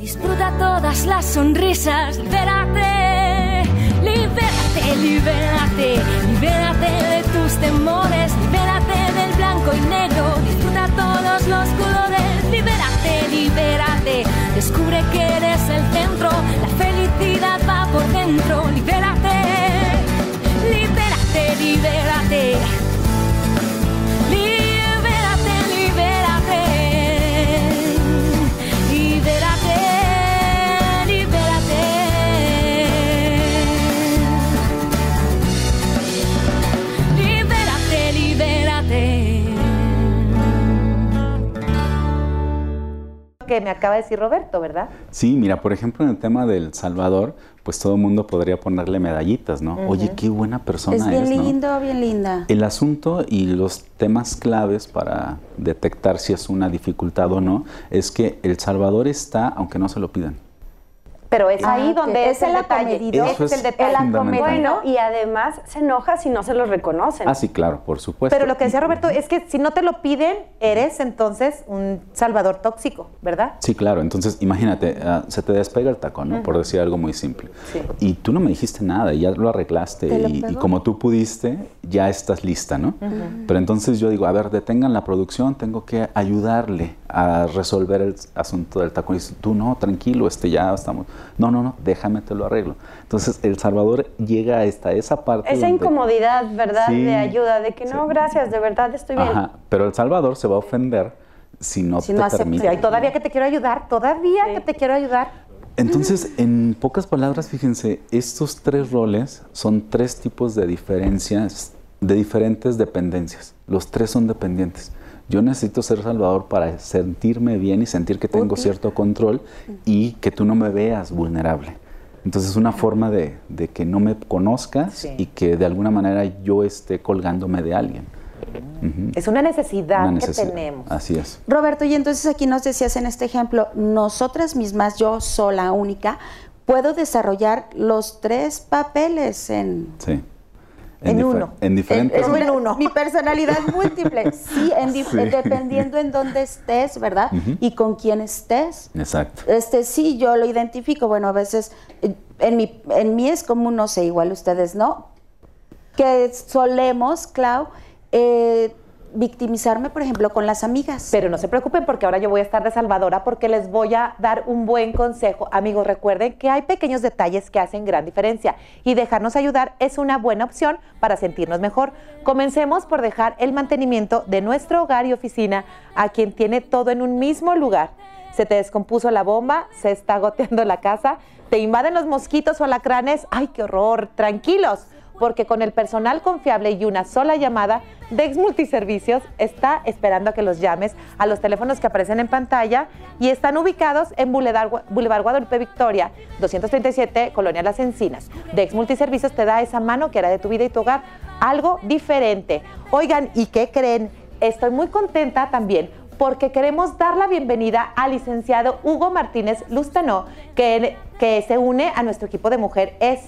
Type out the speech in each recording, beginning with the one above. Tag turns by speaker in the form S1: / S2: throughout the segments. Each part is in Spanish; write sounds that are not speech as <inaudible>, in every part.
S1: Disfruta todas las sonrisas, libérate, libérate, libérate, libérate de tus temores, libérate del blanco y negro, que
S2: me acaba de decir Roberto, ¿verdad?
S3: Sí, mira, por ejemplo, en el tema del Salvador, pues todo el mundo podría ponerle medallitas, ¿no? Oye, qué buena persona es.
S4: Es bien lindo, bien linda.
S3: El asunto y los temas claves para detectar si es una dificultad o no es que El Salvador está, aunque no se lo pidan.
S2: Pero es ahí donde es, el detalle.
S3: es, el detalle.
S2: Bueno, y además se enoja si no se lo reconocen.
S3: Ah, sí, claro, por supuesto.
S2: Pero lo que decía Roberto es que si no te lo piden, eres entonces un salvador tóxico, ¿verdad?
S3: Sí, claro. Entonces, imagínate, ah, se te despega el tacón, ¿no? Por decir algo muy simple. Sí. Y tú no me dijiste nada, y ya lo arreglaste. Y, y, como tú pudiste, ya estás lista, ¿no? Pero entonces yo digo, a ver, detengan la producción, tengo que ayudarle a resolver el asunto del tacón. Y dices, tú no, tranquilo, este ya estamos no, no, no, déjame te lo arreglo. Entonces, El Salvador llega hasta esa parte.
S2: Esa incomodidad, ¿verdad? De ayuda, de que no, gracias, de verdad estoy bien. Ajá,
S3: pero El Salvador se va a ofender si no te permite.
S2: Y todavía que te quiero ayudar, todavía que te quiero ayudar.
S3: Entonces, en pocas palabras, fíjense, estos tres roles son tres tipos de diferencias, de diferentes dependencias. Los tres son dependientes. Yo necesito ser Salvador para sentirme bien y sentir que tengo cierto control y que tú no me veas vulnerable. Entonces es una forma de, que no me conozcas y que de alguna manera yo esté colgándome de alguien.
S2: Es una necesidad, que tenemos.
S3: Así es.
S4: Roberto, y entonces aquí nos decías en este ejemplo, nosotras mismas, yo sola, única, puedo desarrollar los tres papeles en...
S3: Sí.
S2: En, uno.
S3: En diferentes.
S4: En, uno. Mi personalidad múltiple. Sí, en <laughs> dependiendo en dónde estés, ¿verdad? Y con quién estés.
S3: Exacto.
S4: Este, sí, yo lo identifico. Bueno, a veces eh, en mi, en mí es como, no sé, igual ustedes, ¿no? Que solemos, Clau, eh, victimizarme, por ejemplo, con las amigas.
S2: Pero no se preocupen porque ahora yo voy a estar de salvadora porque les voy a dar un buen consejo. Amigos, recuerden que hay pequeños detalles que hacen gran diferencia y dejarnos ayudar es una buena opción para sentirnos mejor. Comencemos por dejar el mantenimiento de nuestro hogar y oficina a quien tiene todo en un mismo lugar. Se te descompuso la bomba, se está goteando la casa, te invaden los mosquitos o alacranes. ¡Ay, qué horror! Tranquilos porque con el personal confiable y una sola llamada, Dex Multiservicios está esperando a que los llames a los teléfonos que aparecen en pantalla y están ubicados en Boulevard, Guadalupe Victoria, 237, Colonia Las Encinas. Dex Multiservicios te da esa mano que hará de tu vida y tu hogar algo diferente. Oigan, ¿y qué creen? Estoy muy contenta también porque queremos dar la bienvenida al licenciado Hugo Martínez Lustano, que, que se une a nuestro equipo de Mujer Es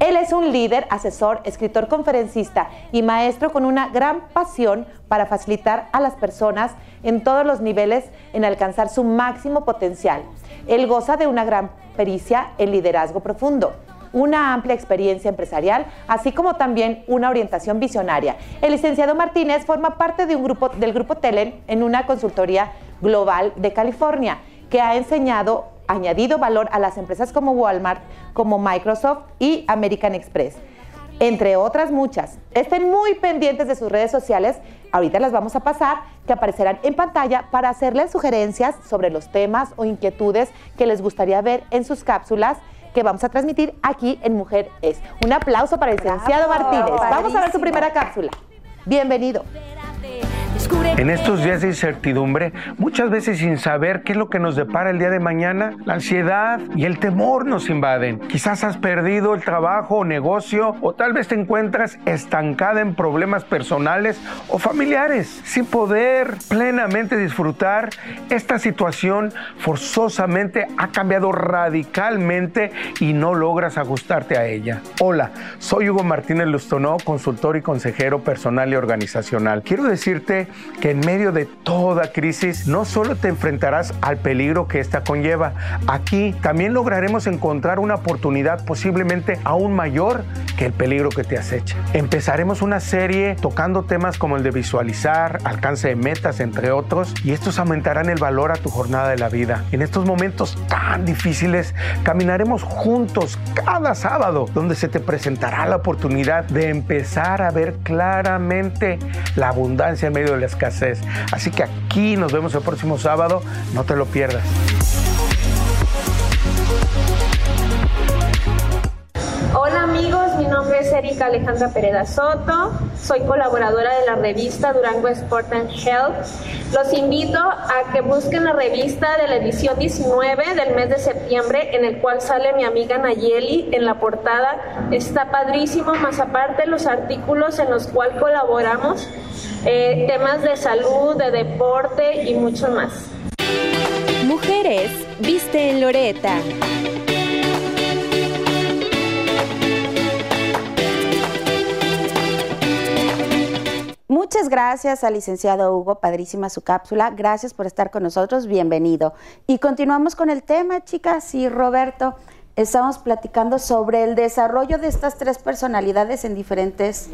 S2: él es un líder, asesor, escritor, conferencista y maestro con una gran pasión para facilitar a las personas en todos los niveles en alcanzar su máximo potencial. Él goza de una gran pericia en liderazgo profundo una amplia experiencia empresarial, así como también una orientación visionaria. El licenciado Martínez forma parte de un grupo, del grupo Telen en una consultoría global de California que ha enseñado añadido valor a las empresas como Walmart, como Microsoft y American Express, entre otras muchas. Estén muy pendientes de sus redes sociales, ahorita las vamos a pasar, que aparecerán en pantalla para hacerles sugerencias sobre los temas o inquietudes que les gustaría ver en sus cápsulas que vamos a transmitir aquí en Mujer Es. Un aplauso para el licenciado Martínez. Vamos a ver su primera cápsula. Bienvenido.
S5: En estos días de incertidumbre, muchas veces sin saber qué es lo que nos depara el día de mañana, la ansiedad y el temor nos invaden. Quizás has perdido el trabajo o negocio o tal vez te encuentras estancada en problemas personales o familiares. Sin poder plenamente disfrutar, esta situación forzosamente ha cambiado radicalmente y no logras ajustarte a ella. Hola, soy Hugo Martínez Lustonó, consultor y consejero personal y organizacional. Quiero decirte que en medio de toda crisis no solo te enfrentarás al peligro que esta conlleva, aquí también lograremos encontrar una oportunidad posiblemente aún mayor que el peligro que te acecha. Empezaremos una serie tocando temas como el de visualizar, alcance de metas, entre otros, y estos aumentarán el valor a tu jornada de la vida. En estos momentos tan difíciles, caminaremos juntos cada sábado, donde se te presentará la oportunidad de empezar a ver claramente la abundancia en medio de la escasez. Así que aquí nos vemos el próximo sábado, no te lo pierdas.
S6: Hola amigos, mi nombre es Erika Alejandra Pereda Soto, soy colaboradora de la revista Durango Sport and Health. Los invito a que busquen la revista de la edición 19 del mes de septiembre en el cual sale mi amiga Nayeli en la portada. Está padrísimo, más aparte los artículos en los cuales colaboramos, eh, temas de salud, de deporte y mucho más.
S7: Mujeres, viste en Loreta.
S4: Muchas gracias al licenciado Hugo, padrísima su cápsula. Gracias por estar con nosotros, bienvenido. Y continuamos con el tema, chicas. Y Roberto, estamos platicando sobre el desarrollo de estas tres personalidades en diferentes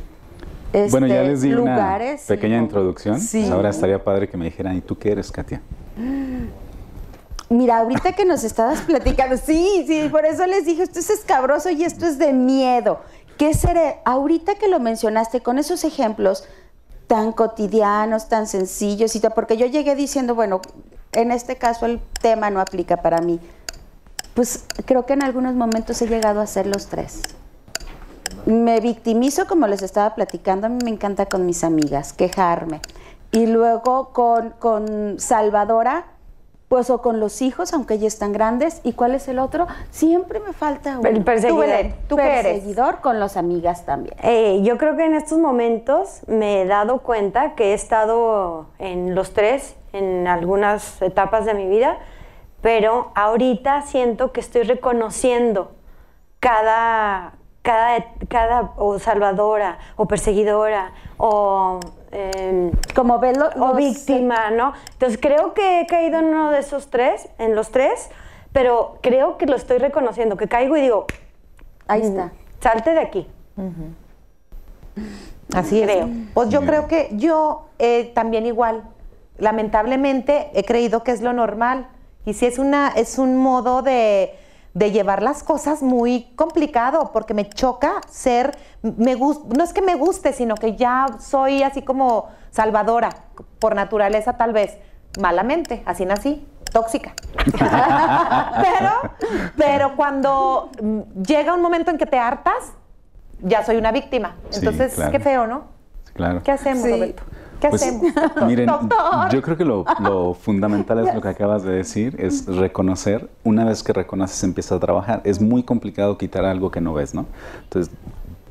S4: este,
S3: bueno, ya les di
S4: lugares.
S3: una pequeña introducción.
S4: Sí.
S3: Pues ahora estaría padre que me dijeran, ¿y tú qué eres, Katia?
S4: Mira, ahorita que nos estabas platicando, sí, sí, por eso les dije, esto es escabroso y esto es de miedo. ¿Qué seré? Ahorita que lo mencionaste con esos ejemplos tan cotidianos, tan sencillos, y porque yo llegué diciendo, bueno, en este caso el tema no aplica para mí. Pues creo que en algunos momentos he llegado a ser los tres. Me victimizo, como les estaba platicando, a mí me encanta con mis amigas, quejarme. Y luego con, con Salvadora, pues o con los hijos, aunque ya están grandes. ¿Y cuál es el otro? Siempre me falta uno.
S8: El perseguidor.
S4: Tú, Belén,
S8: ¿Tú qué eres?
S4: Perseguidor con las amigas también.
S8: Eh, yo creo que en estos momentos me he dado cuenta que he estado en los tres, en algunas etapas de mi vida, pero ahorita siento que estoy reconociendo cada, cada, cada o salvadora, o perseguidora, o, eh,
S4: Como ves lo-
S8: o víctima, ¿no? Entonces creo que he caído en uno de esos tres, en los tres, pero creo que lo estoy reconociendo, que caigo y digo,
S4: Ahí está.
S8: salte de aquí.
S2: Así
S8: Creo.
S2: es. Pues yo creo que yo eh, también igual. Lamentablemente he creído que es lo normal. Y sí es una, es un modo de, de llevar las cosas muy complicado, porque me choca ser, me gus- no es que me guste, sino que ya soy así como salvadora, por naturaleza tal vez, malamente, así nací, tóxica. <laughs> pero, pero cuando mm, llega un momento en que te hartas, ya soy una víctima.
S3: Sí,
S2: Entonces,
S3: claro.
S2: qué feo, ¿no?
S3: Claro.
S2: ¿Qué hacemos,
S4: Sí.
S2: Roberto? ¿Qué
S3: Pues,
S2: hacemos? <laughs>
S3: Miren,
S2: Doctor.
S3: yo creo que lo, lo fundamental es lo que acabas de decir, es reconocer. Una vez que reconoces, empiezas a trabajar. Es muy complicado quitar algo que no ves, ¿no? Entonces,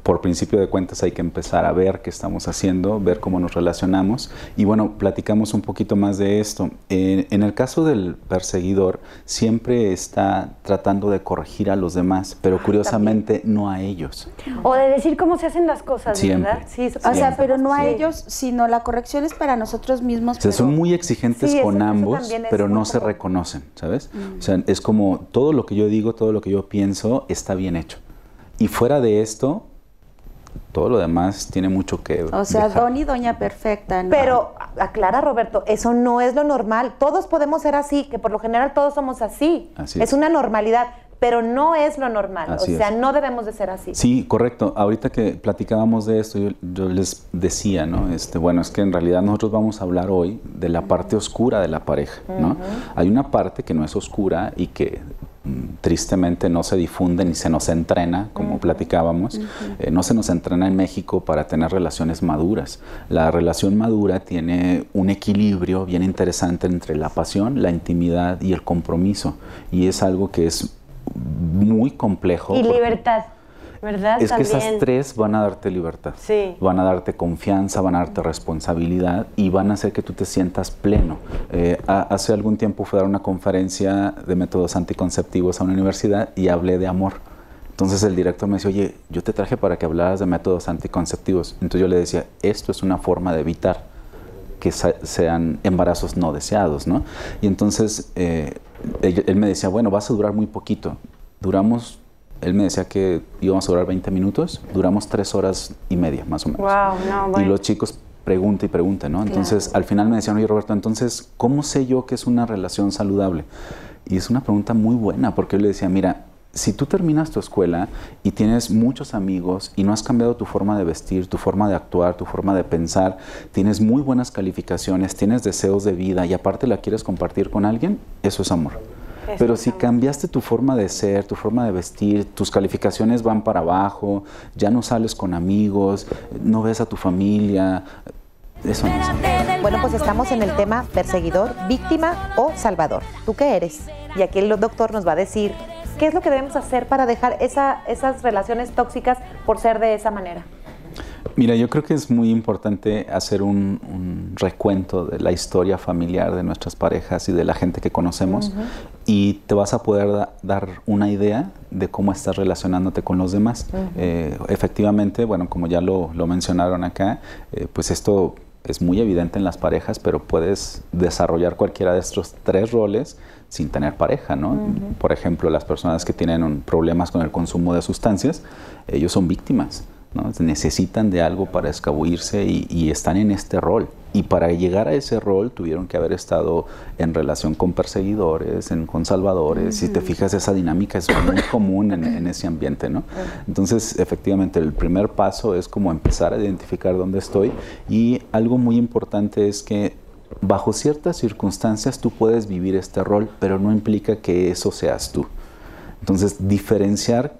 S3: por principio de cuentas hay que empezar a ver qué estamos haciendo, ver cómo nos relacionamos. Y bueno, platicamos un poquito más de esto. En el caso del perseguidor, siempre está tratando de corregir a los demás, pero curiosamente no a ellos.
S8: O de decir cómo se hacen las cosas,
S3: Siempre.
S8: ¿verdad? Sí, eso
S4: O sea,
S3: Siempre.
S4: pero no a
S8: Sí.
S4: ellos, sino la corrección es para nosotros mismos.
S3: O sea, son muy exigentes
S2: Sí,
S3: con
S2: eso
S3: ambos, pero no se reconocen, ¿sabes? O sea, es como todo lo que yo digo, todo lo que yo pienso está bien hecho. Y fuera de esto, todo lo demás tiene mucho que
S4: O sea,
S3: dejar.
S4: Don y Doña Perfecta. ¿no?
S2: Pero aclara, Roberto, eso no es lo normal. Todos podemos ser así, que por lo general todos somos así.
S3: Así
S2: es.
S3: es.
S2: una normalidad, pero no es lo normal.
S3: Así
S2: o sea,
S3: es.
S2: no debemos de ser así.
S3: Sí, correcto. Ahorita que platicábamos de esto, yo, yo les decía, ¿no? Este, bueno, es que en realidad nosotros vamos a hablar hoy de la parte oscura de la pareja, ¿no? Hay una parte que no es oscura y que tristemente no se difunde ni se nos entrena, como platicábamos. Eh, no se nos entrena en México para tener relaciones maduras. La relación madura tiene un equilibrio bien interesante entre la pasión, la intimidad y el compromiso. Y es algo que es muy complejo.
S8: Y
S3: porque-
S8: libertad, ¿verdad?
S3: es que esas tres van a darte libertad.
S8: Sí.
S3: Van a darte confianza, van a darte responsabilidad y van a hacer que tú te sientas pleno. Eh, hace algún tiempo fui a dar una conferencia de métodos anticonceptivos a una universidad y hablé de amor. Entonces el director me decía, oye, yo te traje para que hablaras de métodos anticonceptivos. Entonces yo le decía, esto es una forma de evitar que sean embarazos no deseados, ¿no? Y entonces él, él me decía, bueno, vas a durar muy poquito. Duramos él me decía que íbamos a durar 20 minutos, duramos 3 horas y media, más o menos.
S8: Wow, no,
S3: Y los chicos preguntan y preguntan, ¿no? Entonces, al final me decían, oye, Roberto, entonces, ¿cómo sé yo que es una relación saludable? Y es una pregunta muy buena, porque yo le decía, mira, si tú terminas tu escuela y tienes muchos amigos y no has cambiado tu forma de vestir, tu forma de actuar, tu forma de pensar, tienes muy buenas calificaciones, tienes deseos de vida y aparte la quieres compartir con alguien, eso es amor. Pero si cambiaste tu forma de ser, tu forma de vestir, tus calificaciones van para abajo, ya no sales con amigos, no ves a tu familia, eso no es.
S2: Bueno, pues estamos en el tema perseguidor, víctima o salvador. ¿Tú qué eres? Y aquí el doctor nos va a decir qué es lo que debemos hacer para dejar esas relaciones tóxicas por ser de esa manera.
S3: Mira, yo creo que es muy importante hacer un, recuento de la historia familiar de nuestras parejas y de la gente que conocemos y te vas a poder dar una idea de cómo estás relacionándote con los demás. Eh, efectivamente, bueno, como ya lo, mencionaron acá, eh, pues esto es muy evidente en las parejas, pero puedes desarrollar cualquiera de estos tres roles sin tener pareja, ¿no? Por ejemplo, las personas que tienen problemas con el consumo de sustancias, ellos son víctimas. Necesitan de algo para escabuirse y, están en este rol. Y para llegar a ese rol tuvieron que haber estado en relación con perseguidores, en, con salvadores. Si te fijas, esa dinámica es muy común en, ese ambiente, ¿no? Entonces, efectivamente, el primer paso es como empezar a identificar dónde estoy. Y algo muy importante es que bajo ciertas circunstancias tú puedes vivir este rol, pero no implica que eso seas tú. Entonces, diferenciar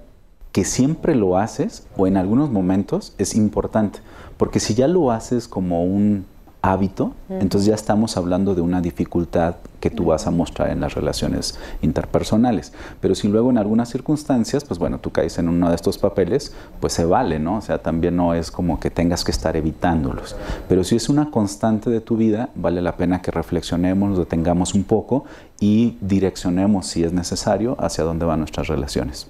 S3: que siempre lo haces o en algunos momentos es importante, porque si ya lo haces como un hábito, entonces ya estamos hablando de una dificultad que tú vas a mostrar en las relaciones interpersonales. Pero si luego en algunas circunstancias, pues bueno, tú caes en uno de estos papeles, pues se vale, ¿no? O sea, también no es como que tengas que estar evitándolos. Pero si es una constante de tu vida, vale la pena que reflexionemos, nos detengamos un poco y direccionemos, si es necesario, hacia dónde van nuestras relaciones.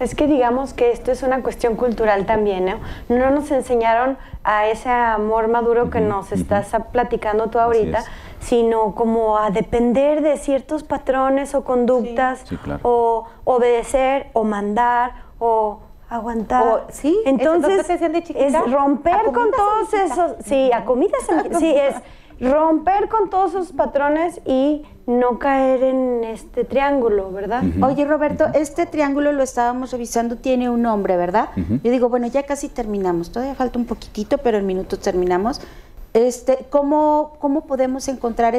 S8: Es que digamos que esto es una cuestión cultural también, ¿no? No nos enseñaron a ese amor maduro que nos estás platicando tú ahorita, sino como a depender de ciertos patrones o conductas, o obedecer, o mandar, o aguantar.
S2: sí,
S8: entonces es, romper con todos esos, sí, a comidas, sí, es romper con todos esos patrones y no caer en este triángulo, ¿verdad?
S4: Oye, Roberto, este triángulo lo estábamos revisando, tiene un nombre, ¿verdad? Yo digo, bueno, ya casi terminamos, todavía falta un poquitito, pero en minutos terminamos. Este, ¿cómo, ¿Cómo podemos encontrar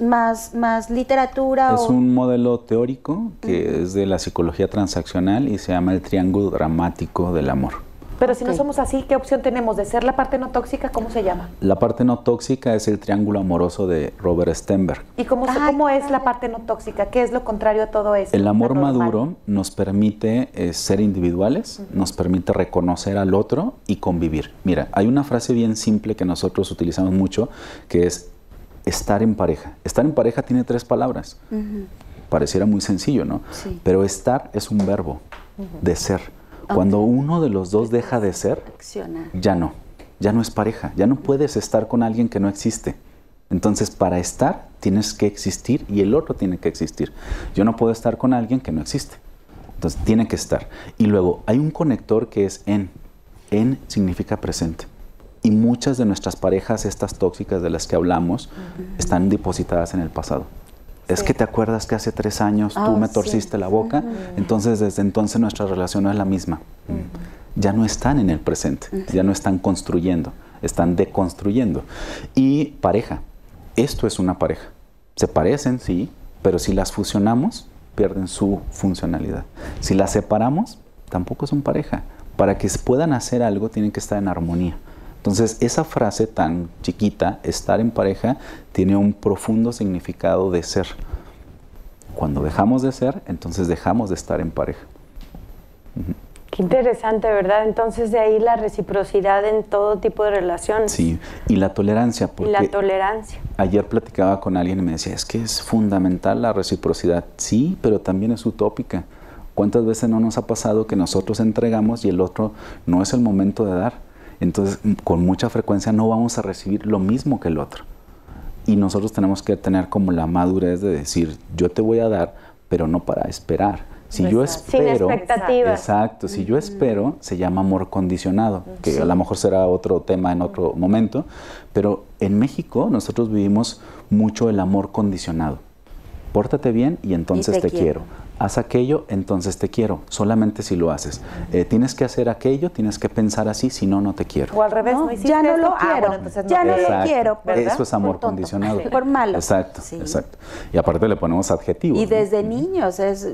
S4: más, más literatura?
S3: Es un modelo teórico que es de la psicología transaccional y se llama el triángulo dramático del amor.
S2: Pero si no somos así, ¿qué opción tenemos de ser la parte no tóxica? ¿Cómo se llama?
S3: La parte no tóxica es el triángulo amoroso de Robert Stenberg.
S2: ¿Y cómo, cómo es la parte no tóxica? ¿Qué es lo contrario a todo eso?
S3: El amor maduro nos permite eh, ser individuales, nos permite reconocer al otro y convivir. Mira, hay una frase bien simple que nosotros utilizamos mucho que es estar en pareja. Estar en pareja tiene tres palabras. Pareciera muy sencillo, ¿no? Sí. Pero estar es un verbo de ser. Cuando uno de los dos deja de ser, ya no, ya no es pareja, ya no puedes estar con alguien que no existe. Entonces, para estar tienes que existir y el otro tiene que existir. Yo no puedo estar con alguien que no existe. Entonces, tiene que estar. Y luego, hay un conector que es en. En significa presente. Y muchas de nuestras parejas, estas tóxicas de las que hablamos, están depositadas en el pasado es que te acuerdas que hace tres años tú ah, me torciste la boca, entonces desde entonces nuestra relación no es la misma. Ya no están en el presente, ya no están construyendo, están deconstruyendo. Y pareja, esto es una pareja. Se parecen, sí, pero si las fusionamos, pierden su funcionalidad. Si las separamos, tampoco son pareja. Para que puedan hacer algo, tienen que estar en armonía. Entonces, esa frase tan chiquita, estar en pareja, tiene un profundo significado de ser. Cuando dejamos de ser, entonces dejamos de estar en pareja.
S8: Qué interesante, ¿verdad? Entonces de ahí la reciprocidad en todo tipo de relaciones.
S3: Sí, y la tolerancia.
S8: y la tolerancia.
S3: Ayer platicaba con alguien y me decía, es que es fundamental la reciprocidad. Sí, pero también es utópica. ¿Cuántas veces no nos ha pasado que nosotros entregamos y el otro no es el momento de dar? Entonces con mucha frecuencia no vamos a recibir lo mismo que el otro. Y nosotros tenemos que tener como la madurez de decir, yo te voy a dar, pero no para esperar. Si yo espero,
S8: Sin expectativas.
S3: exacto, si yo espero, se llama amor condicionado, que a lo mejor será otro tema en otro momento, pero en México nosotros vivimos mucho el amor condicionado. Pórtate bien y entonces
S4: Y te
S3: te, quiero. Haz aquello, entonces te quiero. Solamente si lo haces. Eh, tienes que hacer aquello, tienes que pensar así, si no, no te quiero.
S2: O al revés,
S4: No,
S2: no, hiciste
S4: ya no
S2: esto?
S4: lo
S2: Ah,
S4: quiero.
S2: bueno, entonces no
S4: ya no lo quiero, ¿verdad?
S3: Eso es amor
S4: Por
S3: condicionado.
S4: Por malo.
S3: Exacto,
S4: Sí.
S3: exacto. Y aparte le ponemos adjetivos.
S4: Y
S3: ¿no?
S4: desde niños es...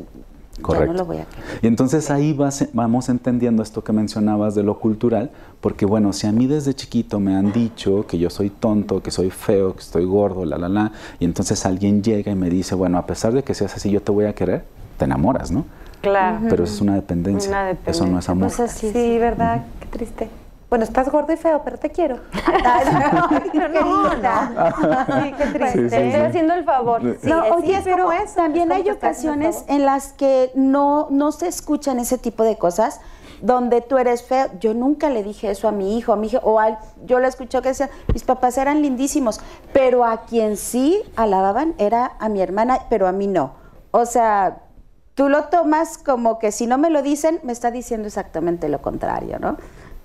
S3: Correcto.
S4: Ya no lo voy a querer.
S3: Y entonces ahí vas- vamos entendiendo esto que mencionabas de lo cultural, porque bueno, si a mí desde chiquito me han dicho que yo soy tonto, que soy feo, que estoy gordo, la, la, la, y entonces alguien llega y me dice, bueno, a pesar de que seas así, yo te voy a querer, te enamoras, ¿no?
S8: Claro.
S3: Pero eso es una dependencia.
S8: Una
S3: Eso no es amor.
S2: Pues así, sí, ¿verdad? Qué triste. Bueno, estás gordo y feo, pero te quiero. <laughs> no, no, no. Sí, qué triste.
S3: Sí,
S8: estoy haciendo el favor.
S2: Sí,
S4: no, oye,
S2: es
S4: pero
S2: como es,
S4: también
S2: es
S4: hay ocasiones en las que no, no se escuchan ese tipo de cosas, donde tú eres feo. Yo nunca le dije eso a mi hijo, a mi hijo, o al- yo lo escuché que decían, mis papás eran lindísimos, pero a quien sí alababan era a mi hermana, pero a mí no. O sea, tú lo tomas como que si no me lo dicen, me está diciendo exactamente lo contrario, ¿no?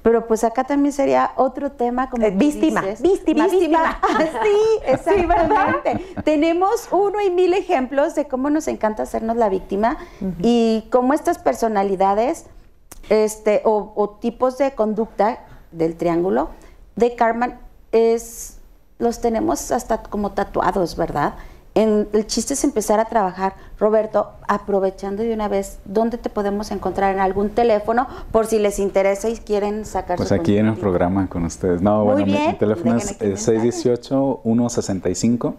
S4: Pero pues acá también sería otro tema como
S2: Eh, víctima,
S4: dices.
S2: víctima, víctima. <laughs>
S4: sí, <laughs> exactamente. Tenemos uno y mil ejemplos de cómo nos encanta hacernos la víctima y cómo estas personalidades este, o, o tipos de conducta del triángulo de karma es, los tenemos hasta como tatuados, ¿verdad? En, el chiste es empezar a trabajar. Roberto, aprovechando de una vez, ¿dónde te podemos encontrar? En algún teléfono, por si les interesa y quieren sacar
S3: Pues
S4: su
S3: aquí en el programa con ustedes. No,
S4: Muy
S3: bueno, mi-
S4: bien.
S3: mi teléfono
S4: Dejen
S3: es
S4: aquí
S3: eh,
S4: mensaje.
S3: 618-165.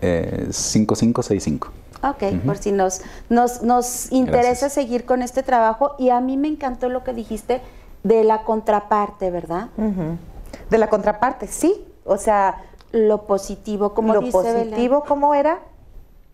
S3: Eh, 5565.
S4: Ok, por si nos, nos, nos interesa
S3: Gracias.
S4: seguir con este trabajo y a mí me encantó lo que dijiste de la contraparte, ¿verdad?
S2: De la contraparte, sí. O sea,
S4: Lo positivo, como
S2: lo
S4: dice Belén.
S2: positivo, ¿cómo era?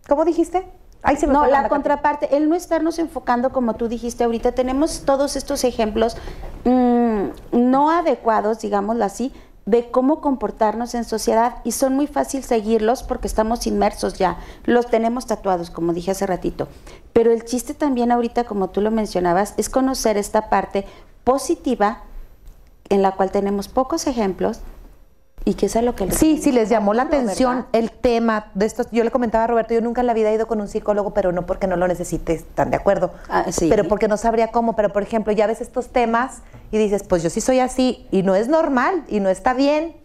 S2: ¿Cómo dijiste? Ahí se me
S4: No, la contraparte, el no estarnos enfocando como tú dijiste ahorita, tenemos todos estos ejemplos mm, no adecuados, digámoslo así, de cómo comportarnos en sociedad y son muy fácil seguirlos porque estamos inmersos ya, los tenemos tatuados, como dije hace ratito. Pero el chiste también ahorita, como tú lo mencionabas, es conocer esta parte positiva en la cual tenemos pocos ejemplos y que es lo que les
S2: Sí, sí, les llamó la
S4: ¿verdad?
S2: atención el tema de estos. Yo le comentaba a Roberto, yo nunca en la vida he ido con un psicólogo, pero no porque no lo necesite, están de acuerdo.
S4: Ah, sí.
S2: Pero porque no sabría cómo. Pero, por ejemplo, ya ves estos temas y dices, pues yo sí soy así y no es normal y no está bien.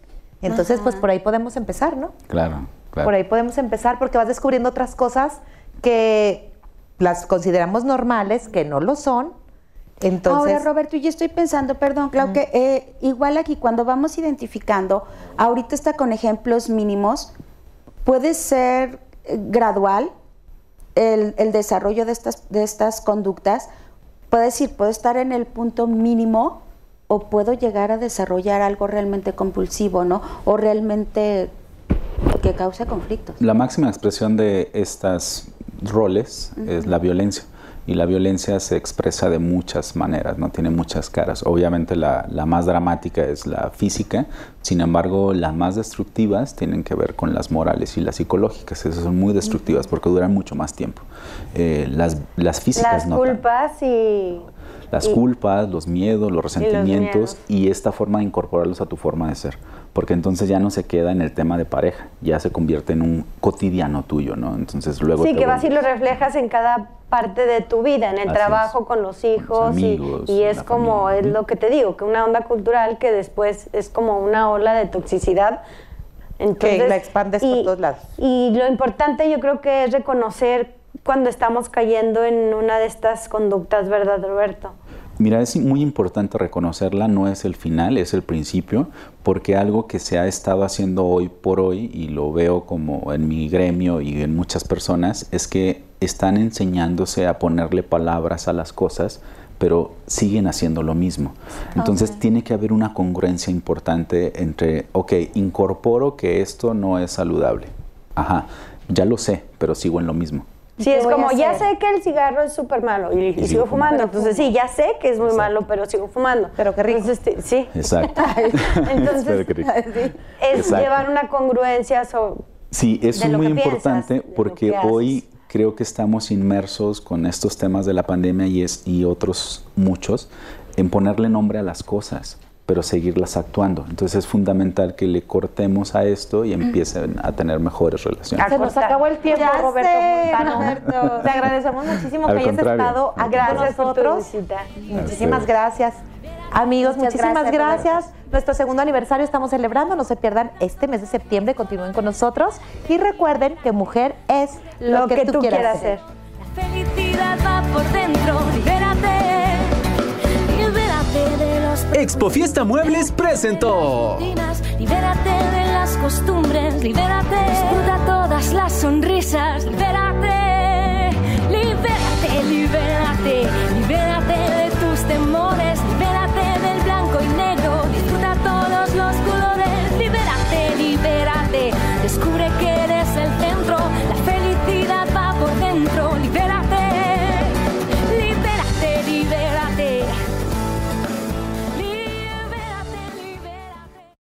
S2: Entonces, pues por ahí podemos empezar, ¿no?
S3: Claro, claro.
S2: Por ahí podemos empezar porque vas descubriendo otras cosas que las consideramos normales, que no lo son. Entonces,
S4: Ahora, Roberto, yo estoy pensando, perdón, Clau, que eh, igual aquí cuando vamos identificando, ahorita está con ejemplos mínimos, puede ser eh, gradual el, el desarrollo de estas, de estas conductas. Puede decir, puedo estar en el punto mínimo o puedo llegar a desarrollar algo realmente compulsivo, ¿no? O realmente que causa conflictos.
S3: La máxima expresión de estos roles es la violencia. Y la violencia se expresa de muchas maneras, no tiene muchas caras. Obviamente la, la más dramática es la física, sin embargo las más destructivas tienen que ver con las morales y las psicológicas. Esas son muy destructivas porque duran mucho más tiempo. Eh, las, las físicas
S8: Las
S3: no
S8: culpas y...
S3: Las
S8: y-
S3: culpas, los miedos, los resentimientos y, esta forma de incorporarlos a tu forma de ser. Porque entonces ya no se queda en el tema de pareja, ya se convierte en un cotidiano tuyo, ¿no? Entonces luego
S8: Sí,
S3: te
S8: que vas y lo reflejas en cada parte de tu vida, en el
S3: Así
S8: trabajo,
S3: es.
S8: con los
S3: Con
S8: hijos,
S3: los
S8: y-
S3: amigos,
S8: y, es
S3: la
S8: como,
S3: familia.
S8: es lo que te digo, que una onda cultural que después es como una ola de toxicidad. Entonces,
S2: la expandes por todos lados.
S8: Y lo importante yo creo que es reconocer cuando estamos cayendo en una de estas conductas, ¿verdad, Roberto?
S3: Mira, es muy importante reconocerla, no es el final, es el principio, porque algo que se ha estado haciendo hoy por hoy, y lo veo como en mi gremio y en muchas personas, es que están enseñándose a ponerle palabras a las cosas, pero siguen haciendo lo mismo. Entonces tiene que haber una congruencia importante entre, ok, incorporo que esto no es saludable. Ajá, ya lo sé, pero sigo en lo mismo.
S8: Sí,
S4: ¿Qué
S8: es como, ya sé que el cigarro es súper malo y, y
S3: sigo
S8: sigo fumando.
S3: fumando.
S8: Entonces, sí, ya sé que es muy malo, pero sigo fumando.
S2: Pero qué rico.
S8: Entonces, te- sí.
S3: Exacto. <laughs>
S8: Entonces,
S3: rico. <laughs>
S8: Es
S3: Exacto.
S8: llevar una congruencia sobre...
S3: Sí, eso es muy
S8: piensas,
S3: importante
S8: lo
S3: porque hoy creo que estamos inmersos con estos temas de la pandemia y, es, y otros muchos en ponerle nombre a las cosas, pero seguirlas actuando. Entonces es fundamental que le cortemos a esto y empiecen a tener mejores relaciones.
S2: Se nos acabó el tiempo,
S4: Ya
S2: Roberto
S4: sé,
S2: Montano.
S4: Roberto.
S2: Te agradecemos muchísimo
S3: Al
S2: que hayas estado aquí
S8: Gracias
S2: con
S8: por tu
S2: nosotros.
S8: visita.
S2: Muchísimas gracias. Amigos, muchísimas
S4: gracias.
S2: Nuestro segundo aniversario estamos celebrando. No se pierdan este mes de septiembre. Continúen con nosotros. Y recuerden que mujer es lo, que, tú, quieras, quieras ser.
S1: La felicidad va por dentro. Libérate. Libérate de los.
S9: Expo Fiesta Muebles presentó.
S1: Libérate de las costumbres. Libérate. Disfruta todas las sonrisas. Libérate. Libérate, libérate. Libérate de tus temores.